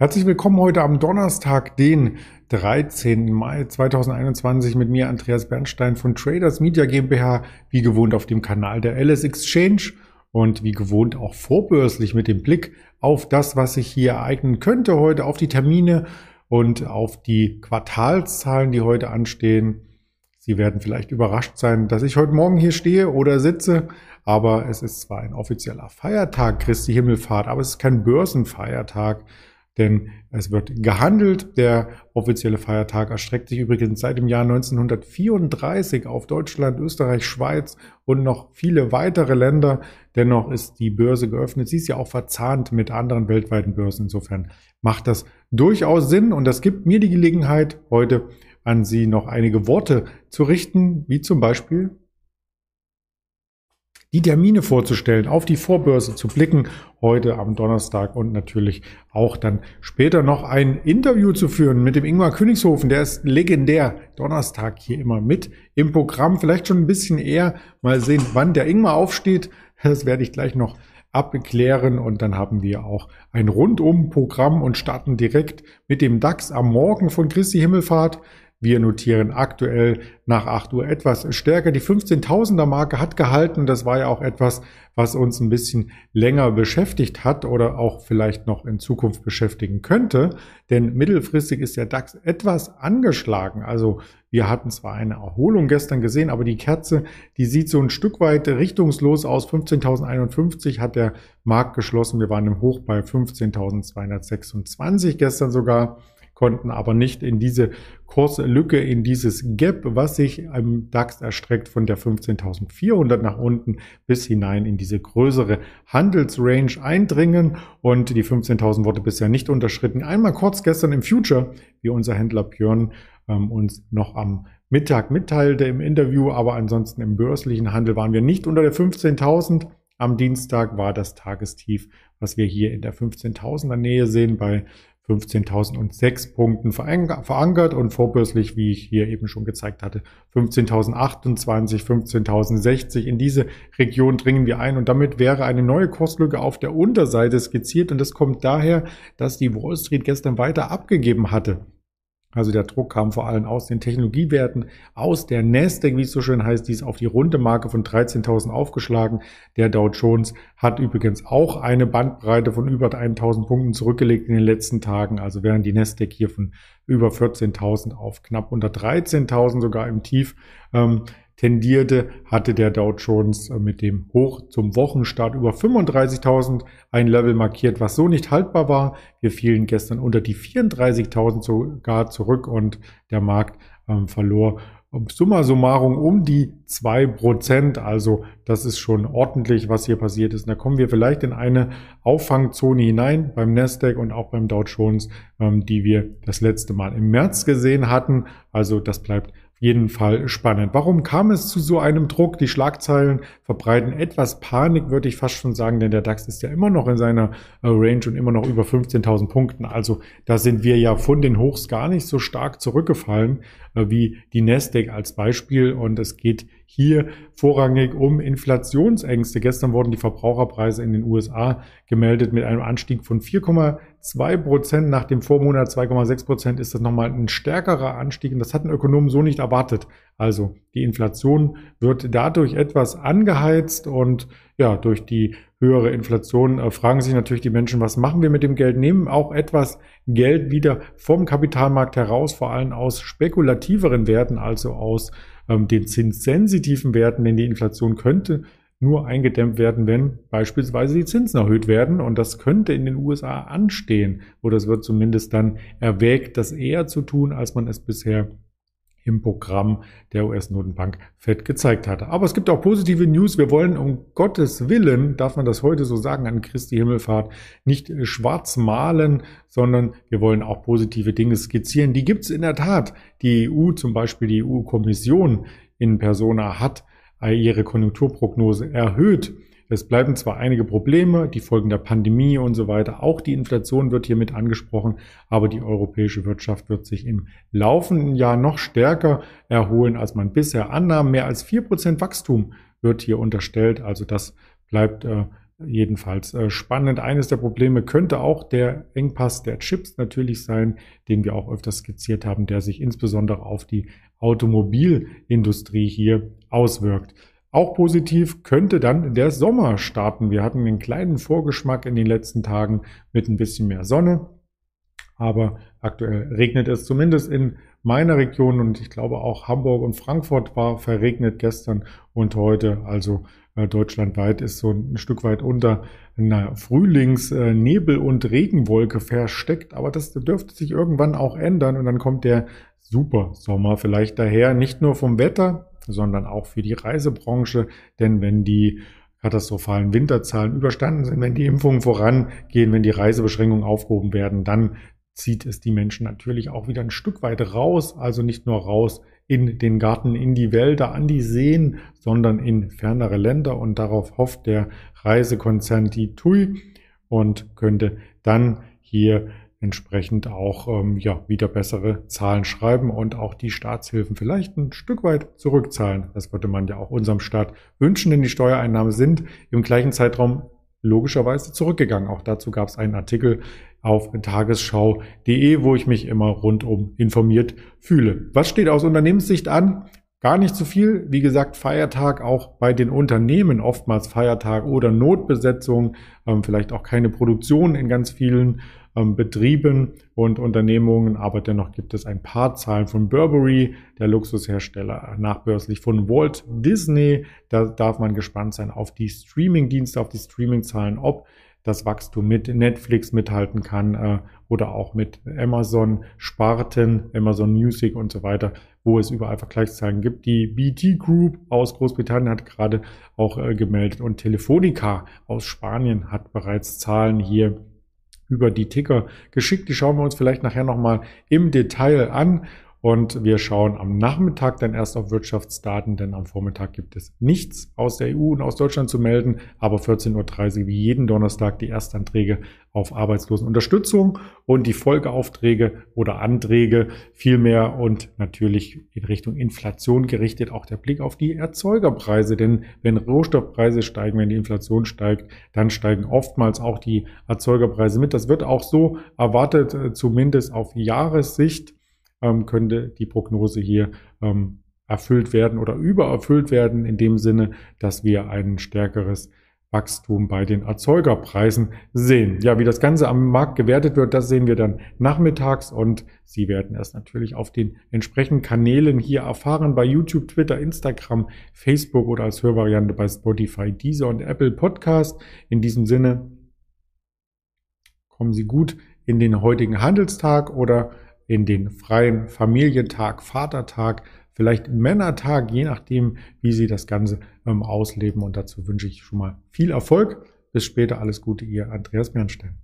Herzlich willkommen heute am Donnerstag, den 13. Mai 2021 mit mir Andreas Bernstein von Traders Media GmbH, wie gewohnt auf dem Kanal der LS Exchange und wie gewohnt auch vorbörslich mit dem Blick auf das, was sich hier ereignen könnte heute, auf die Termine und auf die Quartalszahlen, die heute anstehen. Sie werden vielleicht überrascht sein, dass ich heute Morgen hier stehe oder sitze, aber es ist zwar ein offizieller Feiertag, Christi Himmelfahrt, aber es ist kein Börsenfeiertag denn es wird gehandelt. Der offizielle Feiertag erstreckt sich übrigens seit dem Jahr 1934 auf Deutschland, Österreich, Schweiz und noch viele weitere Länder. Dennoch ist die Börse geöffnet. Sie ist ja auch verzahnt mit anderen weltweiten Börsen. Insofern macht das durchaus Sinn und das gibt mir die Gelegenheit, heute an Sie noch einige Worte zu richten, wie zum Beispiel die Termine vorzustellen, auf die Vorbörse zu blicken, heute am Donnerstag und natürlich auch dann später noch ein Interview zu führen mit dem Ingmar Königshofen, der ist legendär. Donnerstag hier immer mit im Programm, vielleicht schon ein bisschen eher, mal sehen, wann der Ingmar aufsteht, das werde ich gleich noch abklären. Und dann haben wir auch ein Rundum-Programm und starten direkt mit dem DAX am Morgen von Christi Himmelfahrt. Wir notieren aktuell nach 8 Uhr etwas stärker. Die 15.000er Marke hat gehalten. Das war ja auch etwas, was uns ein bisschen länger beschäftigt hat oder auch vielleicht noch in Zukunft beschäftigen könnte. Denn mittelfristig ist der DAX etwas angeschlagen. Also wir hatten zwar eine Erholung gestern gesehen, aber die Kerze, die sieht so ein Stück weit richtungslos aus. 15.051 hat der Markt geschlossen. Wir waren im Hoch bei 15.226 gestern sogar konnten aber nicht in diese Kurslücke, in dieses Gap, was sich am DAX erstreckt von der 15.400 nach unten bis hinein in diese größere Handelsrange eindringen und die 15.000 wurde bisher nicht unterschritten. Einmal kurz gestern im Future, wie unser Händler Björn ähm, uns noch am Mittag mitteilte im Interview, aber ansonsten im börslichen Handel waren wir nicht unter der 15.000. Am Dienstag war das Tagestief, was wir hier in der 15.000er Nähe sehen, bei 15.006 Punkten verankert und vorbörslich, wie ich hier eben schon gezeigt hatte, 15.028, 15.060. In diese Region dringen wir ein und damit wäre eine neue Kurslücke auf der Unterseite skizziert und das kommt daher, dass die Wall Street gestern weiter abgegeben hatte. Also der Druck kam vor allem aus den Technologiewerten, aus der Nasdaq, wie es so schön heißt, die ist auf die runde Marke von 13.000 aufgeschlagen. Der Dow Jones hat übrigens auch eine Bandbreite von über 1.000 Punkten zurückgelegt in den letzten Tagen. Also während die Nasdaq hier von über 14.000 auf knapp unter 13.000 sogar im Tief ähm, tendierte, hatte der Dow Jones äh, mit dem Hoch zum Wochenstart über 35.000 ein Level markiert, was so nicht haltbar war. Wir fielen gestern unter die 34.000 sogar zurück und der Markt ähm, verlor summa summarum um die zwei Prozent. Also das ist schon ordentlich, was hier passiert ist. Und da kommen wir vielleicht in eine Auffangzone hinein beim Nasdaq und auch beim Dow Jones, ähm, die wir das letzte Mal im März gesehen hatten. Also das bleibt jeden Fall spannend. Warum kam es zu so einem Druck? Die Schlagzeilen verbreiten etwas Panik, würde ich fast schon sagen, denn der DAX ist ja immer noch in seiner äh, Range und immer noch über 15.000 Punkten. Also da sind wir ja von den Hochs gar nicht so stark zurückgefallen äh, wie die Nasdaq als Beispiel. Und es geht hier vorrangig um Inflationsängste. Gestern wurden die Verbraucherpreise in den USA gemeldet mit einem Anstieg von 4,2 Prozent. Nach dem Vormonat 2,6 Prozent ist das nochmal ein stärkerer Anstieg. Und das hatten Ökonomen so nicht erwartet. Also die Inflation wird dadurch etwas angeheizt und ja, durch die höhere Inflation äh, fragen sich natürlich die Menschen, was machen wir mit dem Geld? Nehmen auch etwas Geld wieder vom Kapitalmarkt heraus, vor allem aus spekulativeren Werten, also aus ähm, den zinssensitiven Werten, denn die Inflation könnte nur eingedämmt werden, wenn beispielsweise die Zinsen erhöht werden. Und das könnte in den USA anstehen. Oder es wird zumindest dann erwägt, das eher zu tun, als man es bisher im Programm der US-Notenbank Fed gezeigt hatte. Aber es gibt auch positive News. Wir wollen um Gottes Willen, darf man das heute so sagen, an Christi Himmelfahrt nicht schwarz malen, sondern wir wollen auch positive Dinge skizzieren. Die gibt es in der Tat. Die EU, zum Beispiel die EU-Kommission in Persona, hat ihre Konjunkturprognose erhöht es bleiben zwar einige Probleme, die Folgen der Pandemie und so weiter, auch die Inflation wird hiermit angesprochen, aber die europäische Wirtschaft wird sich im laufenden Jahr noch stärker erholen, als man bisher annahm. Mehr als vier Prozent Wachstum wird hier unterstellt, also das bleibt äh, jedenfalls äh, spannend. Eines der Probleme könnte auch der Engpass der Chips natürlich sein, den wir auch öfters skizziert haben, der sich insbesondere auf die Automobilindustrie hier auswirkt. Auch positiv könnte dann der Sommer starten. Wir hatten einen kleinen Vorgeschmack in den letzten Tagen mit ein bisschen mehr Sonne. Aber aktuell regnet es zumindest in meiner Region und ich glaube auch Hamburg und Frankfurt war verregnet gestern und heute. Also äh, deutschlandweit ist so ein Stück weit unter einer Frühlingsnebel- und Regenwolke versteckt. Aber das dürfte sich irgendwann auch ändern und dann kommt der Supersommer vielleicht daher. Nicht nur vom Wetter, sondern auch für die Reisebranche. Denn wenn die katastrophalen Winterzahlen überstanden sind, wenn die Impfungen vorangehen, wenn die Reisebeschränkungen aufgehoben werden, dann zieht es die Menschen natürlich auch wieder ein Stück weit raus, also nicht nur raus in den Garten, in die Wälder, an die Seen, sondern in fernere Länder und darauf hofft der Reisekonzern die TUI und könnte dann hier entsprechend auch ähm, ja, wieder bessere Zahlen schreiben und auch die Staatshilfen vielleicht ein Stück weit zurückzahlen. Das würde man ja auch unserem Staat wünschen, denn die Steuereinnahmen sind im gleichen Zeitraum logischerweise zurückgegangen. Auch dazu gab es einen Artikel auf tagesschau.de, wo ich mich immer rundum informiert fühle. Was steht aus Unternehmenssicht an? Gar nicht so viel. Wie gesagt, Feiertag auch bei den Unternehmen, oftmals Feiertag oder Notbesetzung, ähm, vielleicht auch keine Produktion in ganz vielen ähm, Betrieben und Unternehmungen, aber dennoch gibt es ein paar Zahlen von Burberry, der Luxushersteller, nachbörslich von Walt Disney. Da darf man gespannt sein auf die Streaming-Dienste, auf die Streaming-Zahlen, ob das Wachstum mit Netflix mithalten kann äh, oder auch mit Amazon Sparten, Amazon Music und so weiter, wo es überall Vergleichszahlen gibt. Die BT Group aus Großbritannien hat gerade auch äh, gemeldet und Telefonica aus Spanien hat bereits Zahlen hier über die Ticker geschickt. Die schauen wir uns vielleicht nachher nochmal im Detail an. Und wir schauen am Nachmittag dann erst auf Wirtschaftsdaten, denn am Vormittag gibt es nichts aus der EU und aus Deutschland zu melden. Aber 14.30 Uhr wie jeden Donnerstag die Erstanträge auf Arbeitslosenunterstützung und die Folgeaufträge oder Anträge vielmehr und natürlich in Richtung Inflation gerichtet auch der Blick auf die Erzeugerpreise. Denn wenn Rohstoffpreise steigen, wenn die Inflation steigt, dann steigen oftmals auch die Erzeugerpreise mit. Das wird auch so erwartet, äh, zumindest auf Jahressicht ähm, könnte die Prognose hier ähm, erfüllt werden oder übererfüllt werden, in dem Sinne, dass wir ein stärkeres Wachstum bei den Erzeugerpreisen sehen. Ja, wie das Ganze am Markt gewertet wird, das sehen wir dann nachmittags und Sie werden es natürlich auf den entsprechenden Kanälen hier erfahren, bei YouTube, Twitter, Instagram, Facebook oder als Hörvariante bei Spotify, Deezer und Apple Podcast. In diesem Sinne kommen Sie gut in den heutigen Handelstag oder in den freien Familientag, Vatertag, vielleicht Männertag, je nachdem, wie Sie das Ganze ähm, ausleben. Und dazu wünsche ich schon mal viel Erfolg. Bis später, alles Gute, Ihr Andreas Bernstein.